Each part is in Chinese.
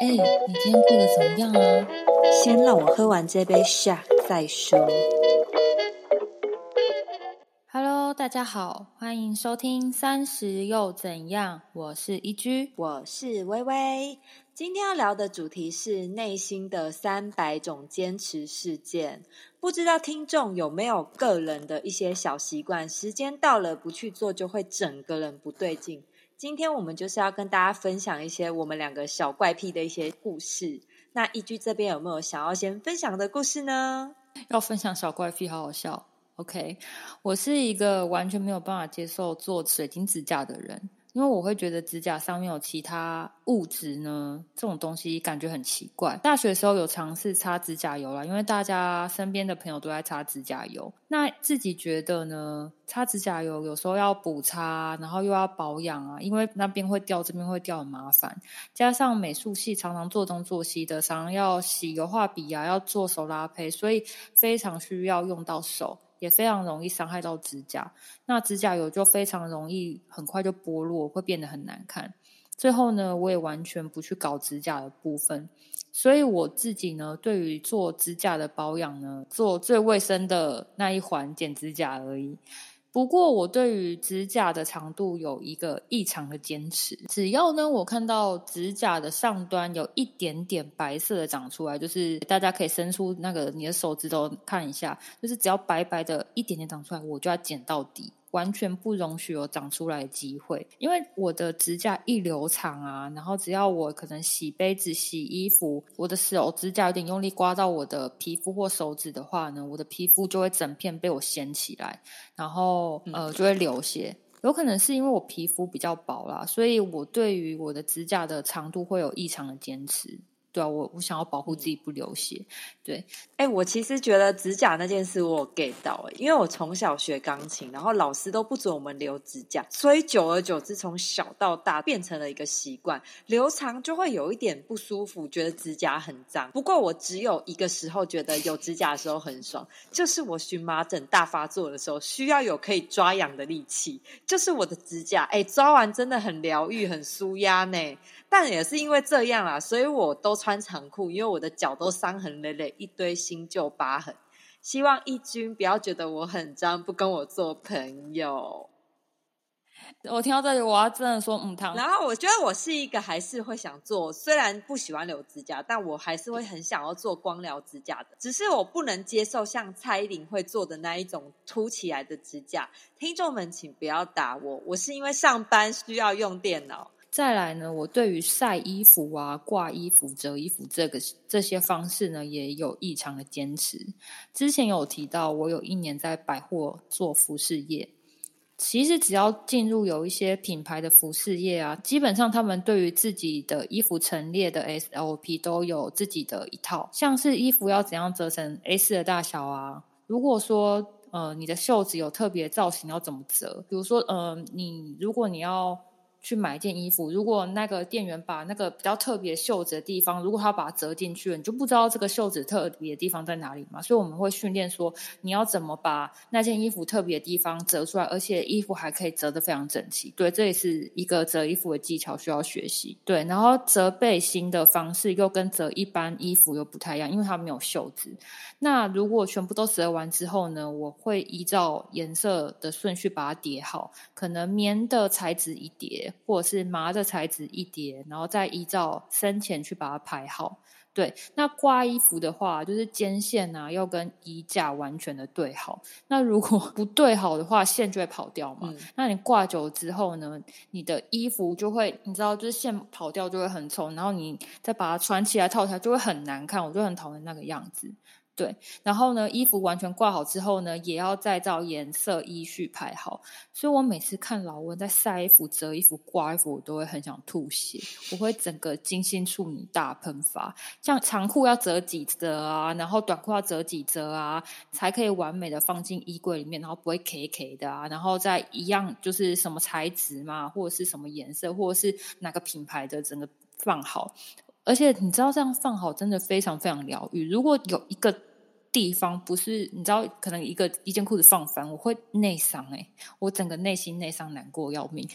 哎，你今天过得怎么样啊？先让我喝完这杯下再说。Hello，大家好，欢迎收听《三十又怎样》，我是一居，我是微微。今天要聊的主题是内心的三百种坚持事件。不知道听众有没有个人的一些小习惯，时间到了不去做，就会整个人不对劲。今天我们就是要跟大家分享一些我们两个小怪癖的一些故事。那一居这边有没有想要先分享的故事呢？要分享小怪癖，好好笑。OK，我是一个完全没有办法接受做水晶指甲的人。因为我会觉得指甲上面有其他物质呢，这种东西感觉很奇怪。大学的时候有尝试擦指甲油啦，因为大家身边的朋友都在擦指甲油。那自己觉得呢，擦指甲油有时候要补擦，然后又要保养啊，因为那边会掉，这边会掉，很麻烦。加上美术系常常做东做西的，常常要洗油画笔啊，要做手拉胚，所以非常需要用到手。也非常容易伤害到指甲，那指甲油就非常容易很快就剥落，会变得很难看。最后呢，我也完全不去搞指甲的部分，所以我自己呢，对于做指甲的保养呢，做最卫生的那一环剪指甲而已。不过，我对于指甲的长度有一个异常的坚持。只要呢，我看到指甲的上端有一点点白色的长出来，就是大家可以伸出那个你的手指头看一下，就是只要白白的一点点长出来，我就要剪到底。完全不容许有长出来的机会，因为我的指甲一留长啊，然后只要我可能洗杯子、洗衣服，我的手指甲有点用力刮到我的皮肤或手指的话呢，我的皮肤就会整片被我掀起来，然后呃就会流血。有可能是因为我皮肤比较薄啦，所以我对于我的指甲的长度会有异常的坚持。对啊，我我想要保护自己不流血。对，哎，我其实觉得指甲那件事我 get 到哎，因为我从小学钢琴，然后老师都不准我们留指甲，所以久而久之，从小到大变成了一个习惯，留长就会有一点不舒服，觉得指甲很脏。不过我只有一个时候觉得有指甲的时候很爽，就是我荨麻疹大发作的时候，需要有可以抓痒的利器，就是我的指甲，哎，抓完真的很疗愈，很舒压呢。但也是因为这样啦，所以我都穿长裤，因为我的脚都伤痕累累，一堆新旧疤痕。希望义军不要觉得我很脏，不跟我做朋友。我听到这里，我要真的说嗯，汤。然后我觉得我是一个还是会想做，虽然不喜欢留指甲，但我还是会很想要做光疗指甲的。只是我不能接受像蔡依林会做的那一种凸起来的指甲。听众们，请不要打我，我是因为上班需要用电脑。再来呢，我对于晒衣服啊、挂衣服、折衣服这个这些方式呢，也有异常的坚持。之前有提到，我有一年在百货做服饰业。其实只要进入有一些品牌的服饰业啊，基本上他们对于自己的衣服陈列的 SOP 都有自己的一套。像是衣服要怎样折成 A 四的大小啊？如果说呃你的袖子有特别造型，要怎么折？比如说呃你如果你要。去买一件衣服，如果那个店员把那个比较特别袖子的地方，如果他把它折进去了，你就不知道这个袖子特别的地方在哪里嘛。所以我们会训练说，你要怎么把那件衣服特别的地方折出来，而且衣服还可以折得非常整齐。对，这也是一个折衣服的技巧需要学习。对，然后折背心的方式又跟折一般衣服又不太一样，因为它没有袖子。那如果全部都折完之后呢，我会依照颜色的顺序把它叠好，可能棉的材质一叠。或者是麻的材质一叠，然后再依照深浅去把它排好。对，那挂衣服的话，就是肩线啊要跟衣架完全的对好。那如果不对好的话，线就会跑掉嘛。那你挂久之后呢，你的衣服就会，你知道，就是线跑掉就会很丑，然后你再把它穿起来套起来就会很难看。我就很讨厌那个样子。对，然后呢，衣服完全挂好之后呢，也要再照颜色依序排好。所以我每次看老温在晒衣服、折衣服、挂衣服，我都会很想吐血。我会整个精心处女大喷发，像长裤要折几折啊，然后短裤要折几折啊，才可以完美的放进衣柜里面，然后不会 K K 的啊，然后再一样就是什么材质嘛，或者是什么颜色，或者是哪个品牌的，整个放好。而且你知道这样放好真的非常非常疗愈。如果有一个地方不是你知道，可能一个一件裤子放翻，我会内伤哎，我整个内心内伤，难过要命。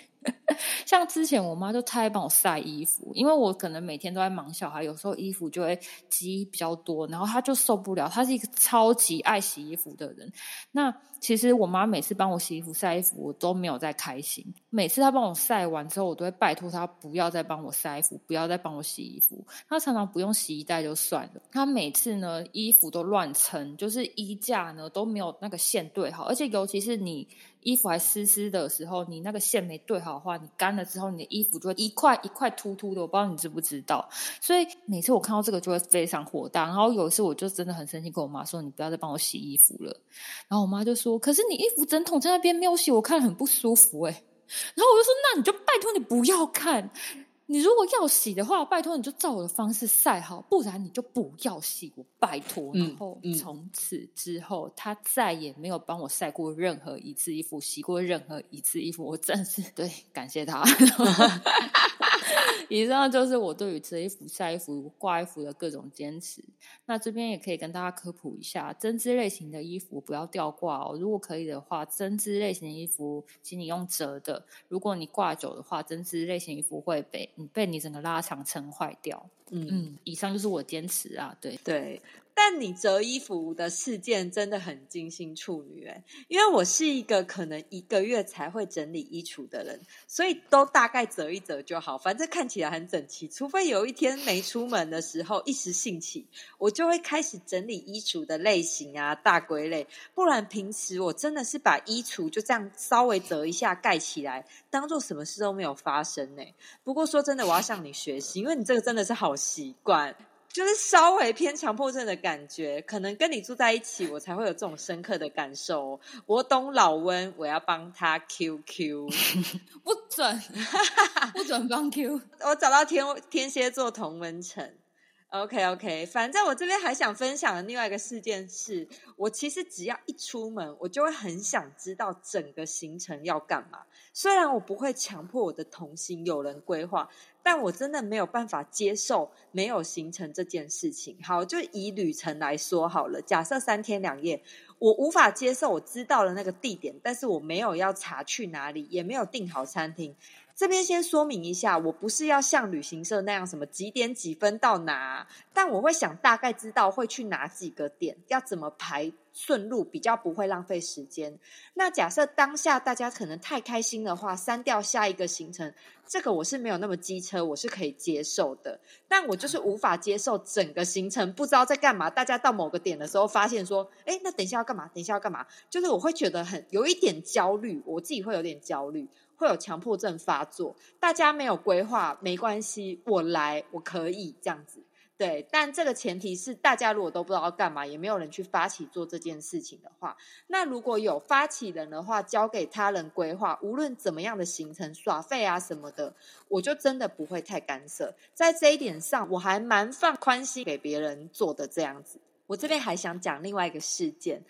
像之前我妈就太爱帮我晒衣服，因为我可能每天都在忙小孩，有时候衣服就会积比较多，然后她就受不了。她是一个超级爱洗衣服的人。那其实我妈每次帮我洗衣服、晒衣服，我都没有在开心。每次她帮我晒完之后，我都会拜托她不要再帮我晒衣服，不要再帮我洗衣服。她常常不用洗衣袋就算了，她每次呢衣服都乱撑，就是衣架呢都没有那个线对好，而且尤其是你。衣服还湿湿的时候，你那个线没对好的话，你干了之后，你的衣服就会一块一块突突的。我不知道你知不知道，所以每次我看到这个就会非常火大。然后有一次我就真的很生气，跟我妈说：“你不要再帮我洗衣服了。”然后我妈就说：“可是你衣服整桶在那边没有洗，我看很不舒服。”哎，然后我就说：“那你就拜托你不要看。”你如果要洗的话，拜托你就照我的方式晒好，不然你就不要洗，我拜托。然后从此之后，他再也没有帮我晒过任何一次衣服，洗过任何一次衣服。我真是对感谢他。以上就是我对于折衣服、晒衣服、挂衣服的各种坚持。那这边也可以跟大家科普一下，针织类型的衣服不要吊挂哦。如果可以的话，针织类型的衣服，请你用折的。如果你挂久的话，针织类型衣服会被你被你整个拉长撑坏掉。嗯嗯，以上就是我坚持啊，对对。但你折衣服的事件真的很精心处女哎，因为我是一个可能一个月才会整理衣橱的人，所以都大概折一折就好，反正看起来很整齐。除非有一天没出门的时候一时兴起，我就会开始整理衣橱的类型啊、大归类，不然平时我真的是把衣橱就这样稍微折一下盖起来，当做什么事都没有发生呢。不过说真的，我要向你学习，因为你这个真的是好习惯。就是稍微偏强迫症的感觉，可能跟你住在一起，我才会有这种深刻的感受。我懂老温，我要帮他 QQ，不准，不准帮 Q。我找到天天蝎座同温层。OK OK，反正我这边还想分享的另外一个事件是，我其实只要一出门，我就会很想知道整个行程要干嘛。虽然我不会强迫我的同行有人规划，但我真的没有办法接受没有行程这件事情。好，就以旅程来说好了，假设三天两夜，我无法接受我知道了那个地点，但是我没有要查去哪里，也没有订好餐厅。这边先说明一下，我不是要像旅行社那样什么几点几分到哪，但我会想大概知道会去哪几个点，要怎么排顺路，比较不会浪费时间。那假设当下大家可能太开心的话，删掉下一个行程，这个我是没有那么机车，我是可以接受的。但我就是无法接受整个行程不知道在干嘛，大家到某个点的时候发现说，哎，那等一下要干嘛？等一下要干嘛？就是我会觉得很有一点焦虑，我自己会有点焦虑。会有强迫症发作，大家没有规划没关系，我来我可以这样子，对。但这个前提是大家如果都不知道要干嘛，也没有人去发起做这件事情的话，那如果有发起人的话，交给他人规划，无论怎么样的行程耍费啊什么的，我就真的不会太干涉。在这一点上，我还蛮放宽心给别人做的这样子。我这边还想讲另外一个事件。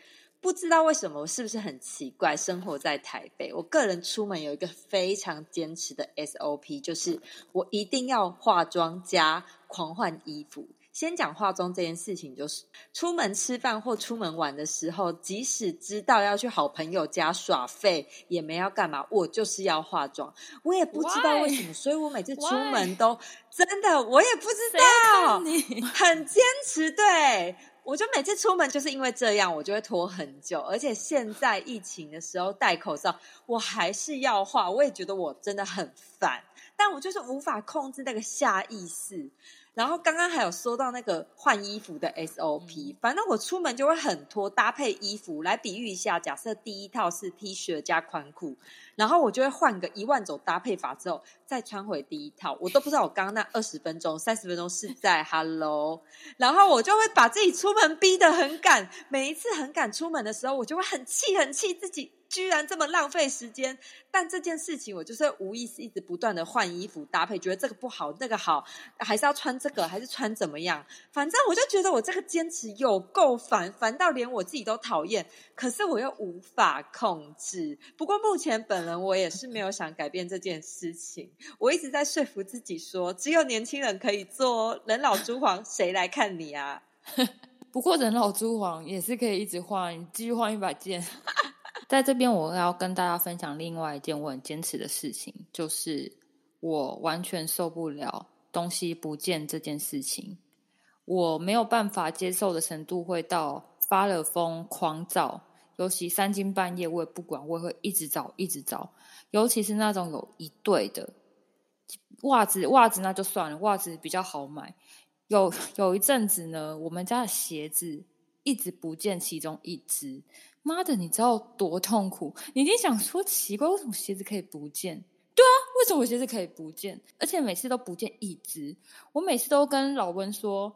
不知道为什么，我是不是很奇怪？生活在台北，我个人出门有一个非常坚持的 SOP，就是我一定要化妆加狂换衣服。先讲化妆这件事情，就是出门吃饭或出门玩的时候，即使知道要去好朋友家耍废，也没要干嘛，我就是要化妆。我也不知道为什么，所以我每次出门都真的，我也不知道，你 很坚持，对。我就每次出门就是因为这样，我就会拖很久。而且现在疫情的时候戴口罩，我还是要化。我也觉得我真的很烦，但我就是无法控制那个下意识。然后刚刚还有说到那个换衣服的 SOP，反正我出门就会很拖搭配衣服。来比喻一下，假设第一套是 T 恤加宽裤。然后我就会换个一万种搭配法之后，再穿回第一套。我都不知道我刚刚那二十分钟、三十分钟是在 Hello。然后我就会把自己出门逼得很赶。每一次很赶出门的时候，我就会很气、很气自己。居然这么浪费时间，但这件事情我就是无意识一直不断的换衣服搭配，觉得这个不好，那个好，还是要穿这个，还是穿怎么样？反正我就觉得我这个坚持有够烦，烦到连我自己都讨厌，可是我又无法控制。不过目前本人我也是没有想改变这件事情，我一直在说服自己说，只有年轻人可以做，人老珠黄，谁来看你啊？不过人老珠黄也是可以一直换，继续换一把剑。在这边，我要跟大家分享另外一件我很坚持的事情，就是我完全受不了东西不见这件事情。我没有办法接受的程度会到发了疯狂找，尤其三更半夜我也不管，我会一直找一直找，尤其是那种有一对的袜子，袜子那就算了，袜子比较好买。有有一阵子呢，我们家的鞋子一直不见其中一只。妈的，你知道多痛苦？你一定想说奇怪，为什么鞋子可以不见？对啊，为什么我鞋子可以不见？而且每次都不见一只。我每次都跟老温说。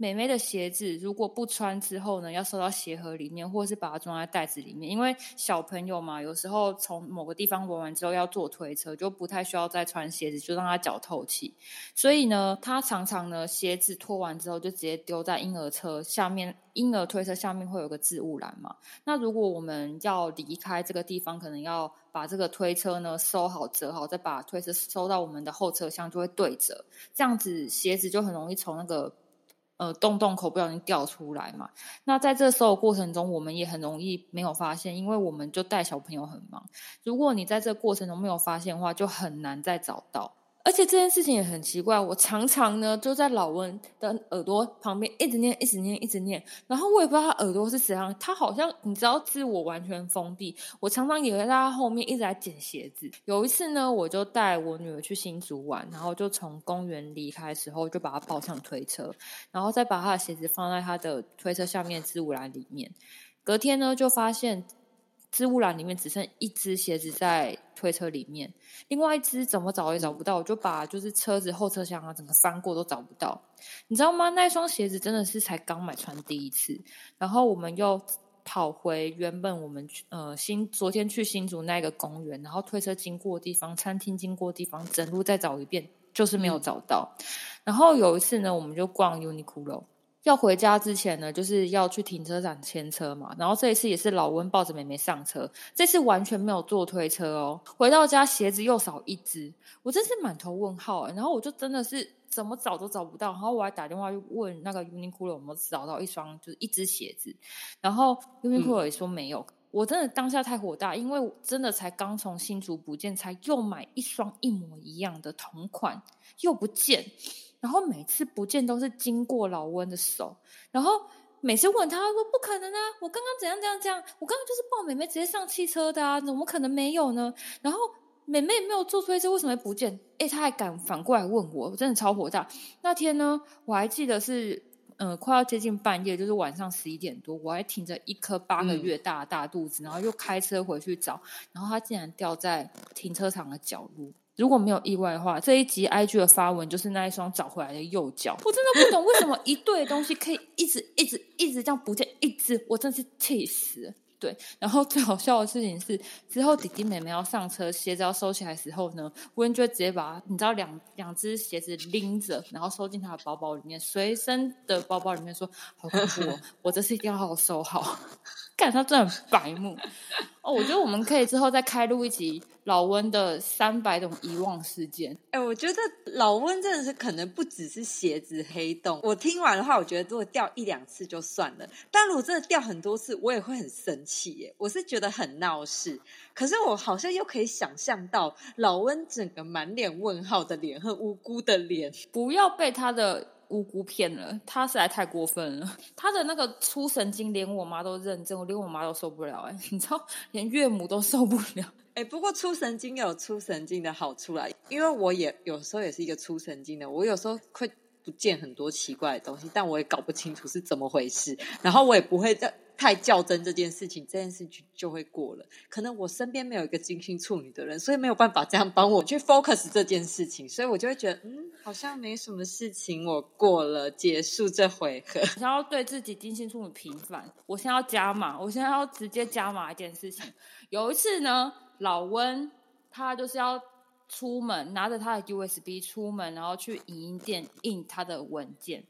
美眉的鞋子如果不穿之后呢，要收到鞋盒里面，或是把它装在袋子里面。因为小朋友嘛，有时候从某个地方玩完之后要坐推车，就不太需要再穿鞋子，就让他脚透气。所以呢，他常常呢鞋子脱完之后就直接丢在婴儿车下面，婴儿推车下面会有个置物篮嘛。那如果我们要离开这个地方，可能要把这个推车呢收好折好，再把推车收到我们的后车厢，就会对折，这样子鞋子就很容易从那个。呃，洞洞口不小心掉出来嘛？那在这收的过程中，我们也很容易没有发现，因为我们就带小朋友很忙。如果你在这过程中没有发现的话，就很难再找到。而且这件事情也很奇怪，我常常呢就在老温的耳朵旁边一直念、一直念、一直念，然后我也不知道他耳朵是怎样，他好像你知道自我完全封闭。我常常以为在他后面一直在捡鞋子。有一次呢，我就带我女儿去新竹玩，然后就从公园离开的时候，就把她抱上推车，然后再把她的鞋子放在她的推车下面置物篮里面。隔天呢，就发现。置物篮里面只剩一只鞋子在推车里面，另外一只怎么找也找不到，我就把就是车子后车厢啊整个翻过都找不到，你知道吗？那双鞋子真的是才刚买穿第一次，然后我们又跑回原本我们呃新昨天去新竹那个公园，然后推车经过的地方、餐厅经过的地方，整路再找一遍，就是没有找到。然后有一次呢，我们就逛 Uniqlo。要回家之前呢，就是要去停车场牵车嘛。然后这一次也是老温抱着妹妹上车，这次完全没有坐推车哦。回到家鞋子又少一只，我真是满头问号。然后我就真的是怎么找都找不到。然后我还打电话去问那个 Uniqlo 有没有找到一双就是一只鞋子，然后 Uniqlo 也说没有。我真的当下太火大，因为真的才刚从新竹不见，才又买一双一模一样的同款又不见。然后每次不见都是经过老温的手，然后每次问他说不可能啊，我刚刚怎样怎样怎样，我刚刚就是抱妹妹直接上汽车的啊，怎么可能没有呢？然后妹妹没有坐推车，为什么会不见？哎，他还敢反过来问我，我真的超火大。那天呢，我还记得是呃快要接近半夜，就是晚上十一点多，我还挺着一颗八个月大的大肚子，然后又开车回去找，然后它竟然掉在停车场的角落。如果没有意外的话，这一集 IG 的发文就是那一双找回来的右脚。我真的不懂 为什么一对东西可以一直一直一直这样不见一只，我真是气死。对，然后最好笑的事情是，之后弟弟妹妹要上车，鞋子要收起来的时候呢，温就直接把你知道两两只鞋子拎着，然后收进他的包包里面，随身的包包里面说：“好恐怖，我这次一定要好好收好。”看他真的很白目 哦，我觉得我们可以之后再开录一集老温的三百种遗忘事件。哎，我觉得老温真的是可能不只是鞋子黑洞。我听完的话，我觉得如果掉一两次就算了，但如果真的掉很多次，我也会很生气耶。我是觉得很闹事，可是我好像又可以想象到老温整个满脸问号的脸和无辜的脸，不要被他的。无辜骗了他，实在太过分了。他的那个粗神经，连我妈都认真，我连我妈都受不了。哎，你知道，连岳母都受不了。哎，不过粗神经有粗神经的好处啦，因为我也有时候也是一个粗神经的，我有时候会不见很多奇怪的东西，但我也搞不清楚是怎么回事，然后我也不会在。太较真这件事情，这件事情就会过了。可能我身边没有一个金星处女的人，所以没有办法这样帮我去 focus 这件事情，所以我就会觉得，嗯，好像没什么事情，我过了，结束这回合。想要对自己金星处女平反，我现在要加码，我现在要直接加码一件事情。有一次呢，老温他就是要出门，拿着他的 USB 出门，然后去影音店印他的文件。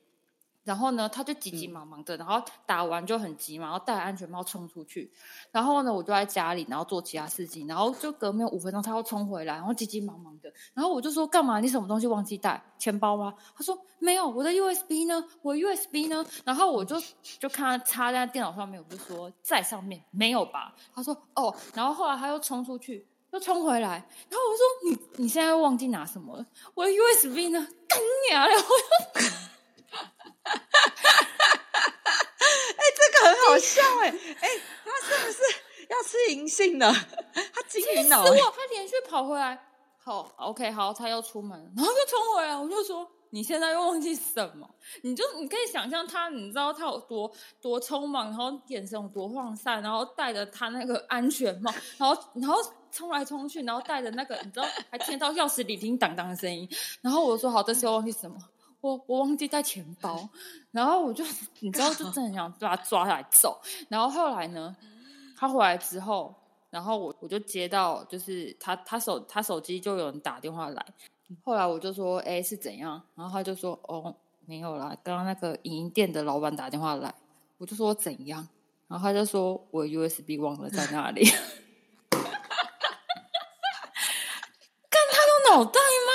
然后呢，他就急急忙忙的，然后打完就很急嘛，然后戴安全帽冲出去。然后呢，我就在家里，然后做其他事情。然后就隔没有五分钟，他又冲回来，然后急急忙忙的。然后我就说：“干嘛？你什么东西忘记带？钱包吗？”他说：“没有，我的 USB 呢？我 USB 呢？”然后我就就看他插在电脑上面，我就说：“在上面没有吧？”他说：“哦。”然后后来他又冲出去，又冲回来。然后我说：“你你现在忘记拿什么了？我的 USB 呢？干你啊！”然后。哎，笑哎 哎，他是不是要吃银杏呢？他金鱼脑，他连续跑回来，好，OK，好，他又出门，然后又冲回来，我就说你现在又忘记什么？你就你可以想象他，你知道他有多多匆忙，然后眼神有多涣散，然后戴着他那个安全帽，然后然后冲来冲去，然后带着那个，你知道还听到钥匙里叮当当的声音，然后我说好，这时候忘记什么？我我忘记带钱包，然后我就 你知道，就真的想把他抓下来走。然后后来呢，他回来之后，然后我我就接到，就是他他手他手机就有人打电话来。后来我就说，哎，是怎样？然后他就说，哦，没有啦，刚刚那个影音店的老板打电话来。我就说怎样？然后他就说我 USB 忘了在那里。看他有脑袋吗？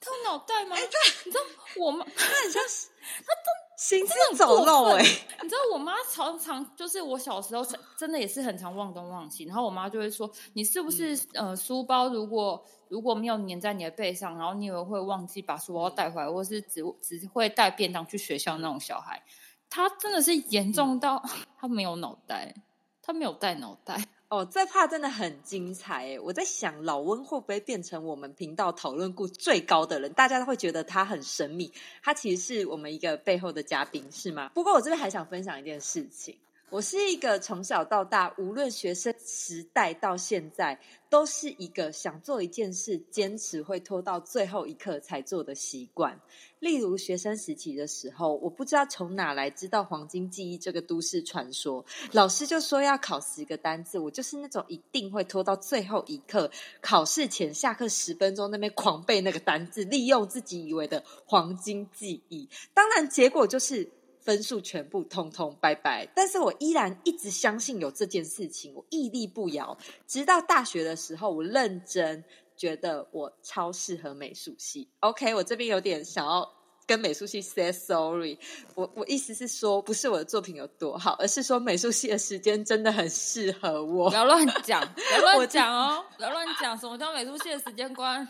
他有脑袋吗？你知道？我妈她很像，她都行尸走肉哎！你知道我妈常常就是我小时候真的也是很常忘东忘西，然后我妈就会说：“你是不是呃书包如果如果没有粘在你的背上，然后你以为会忘记把书包带回来，或是只只会带便当去学校那种小孩？”她真的是严重到 她没有脑袋，她没有带脑袋。哦，这怕真的很精彩诶！我在想，老温会不会变成我们频道讨论度最高的人？大家都会觉得他很神秘，他其实是我们一个背后的嘉宾，是吗？不过我这边还想分享一件事情。我是一个从小到大，无论学生时代到现在，都是一个想做一件事，坚持会拖到最后一刻才做的习惯。例如学生时期的时候，我不知道从哪来知道黄金记忆这个都市传说，老师就说要考十个单字，我就是那种一定会拖到最后一刻，考试前下课十分钟那边狂背那个单字，利用自己以为的黄金记忆。当然，结果就是。分数全部通通拜拜，但是我依然一直相信有这件事情，我屹立不摇。直到大学的时候，我认真觉得我超适合美术系。OK，我这边有点想要跟美术系 say sorry。我我意思是说，不是我的作品有多好，而是说美术系的时间真的很适合我。不要乱讲，不要乱讲哦，不要乱讲。什么叫美术系的时间观？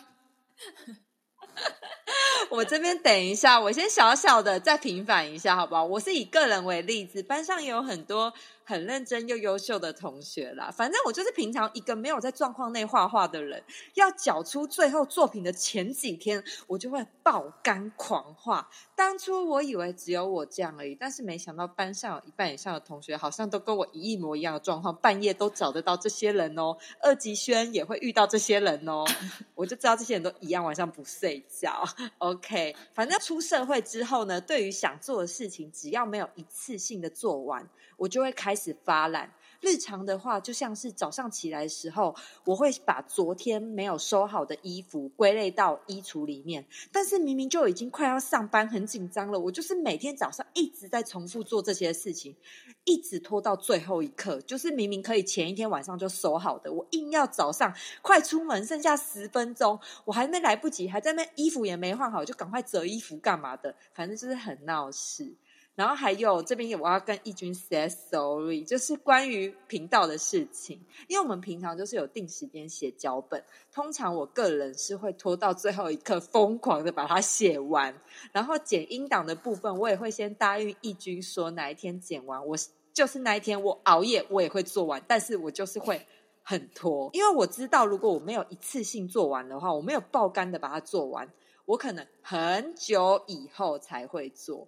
我这边等一下，我先小小的再平反一下，好不好？我是以个人为例子，班上也有很多。很认真又优秀的同学啦，反正我就是平常一个没有在状况内画画的人，要缴出最后作品的前几天，我就会爆肝狂画。当初我以为只有我这样而已，但是没想到班上有一半以上的同学好像都跟我一模一样的状况，半夜都找得到这些人哦。二级轩也会遇到这些人哦，我就知道这些人都一样晚上不睡觉。O K OK，反正出社会之后呢，对于想做的事情，只要没有一次性的做完。我就会开始发懒。日常的话，就像是早上起来的时候，我会把昨天没有收好的衣服归类到衣橱里面。但是明明就已经快要上班，很紧张了，我就是每天早上一直在重复做这些事情，一直拖到最后一刻。就是明明可以前一天晚上就收好的，我硬要早上快出门，剩下十分钟，我还没来不及，还在那衣服也没换好，就赶快折衣服干嘛的？反正就是很闹事。然后还有这边，我要跟义军 say sorry，就是关于频道的事情。因为我们平常就是有定时间写脚本，通常我个人是会拖到最后一刻，疯狂的把它写完。然后剪音档的部分，我也会先答应义军说哪一天剪完，我就是那一天我熬夜我也会做完，但是我就是会很拖，因为我知道如果我没有一次性做完的话，我没有爆肝的把它做完，我可能很久以后才会做。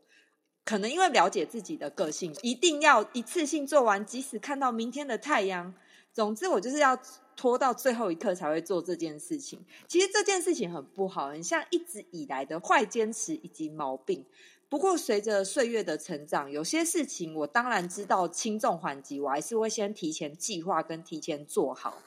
可能因为了解自己的个性，一定要一次性做完，即使看到明天的太阳。总之，我就是要拖到最后一刻才会做这件事情。其实这件事情很不好，很像一直以来的坏坚持以及毛病。不过，随着岁月的成长，有些事情我当然知道轻重缓急，我还是会先提前计划跟提前做好。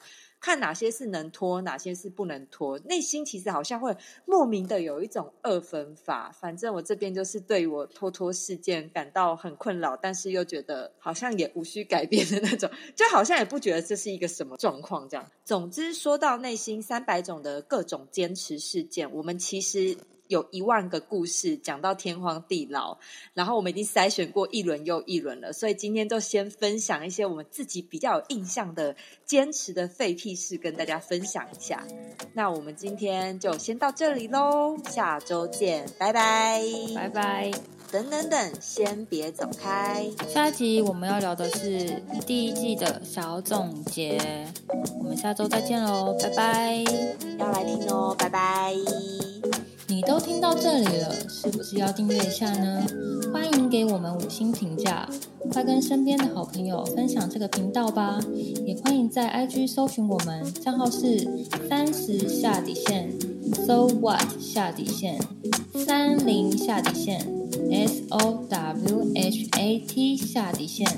看哪些是能拖，哪些是不能拖。内心其实好像会莫名的有一种二分法。反正我这边就是对我拖拖事件感到很困扰，但是又觉得好像也无需改变的那种，就好像也不觉得这是一个什么状况这样。总之，说到内心三百种的各种坚持事件，我们其实。有一万个故事讲到天荒地老，然后我们已经筛选过一轮又一轮了，所以今天就先分享一些我们自己比较有印象的坚持的废屁事，跟大家分享一下。那我们今天就先到这里喽，下周见，拜拜，拜拜。等等等，先别走开。下一集我们要聊的是第一季的小总结，我们下周再见喽，拜拜。要来听哦，拜拜。你都听到这里了，是不是要订阅一下呢？欢迎给我们五星评价，快跟身边的好朋友分享这个频道吧！也欢迎在 IG 搜寻我们，账号是三十下底线，So What 下底线，三零下底线，S O W H A T 下底线，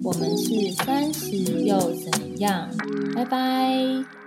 我们是三十又怎样？拜拜。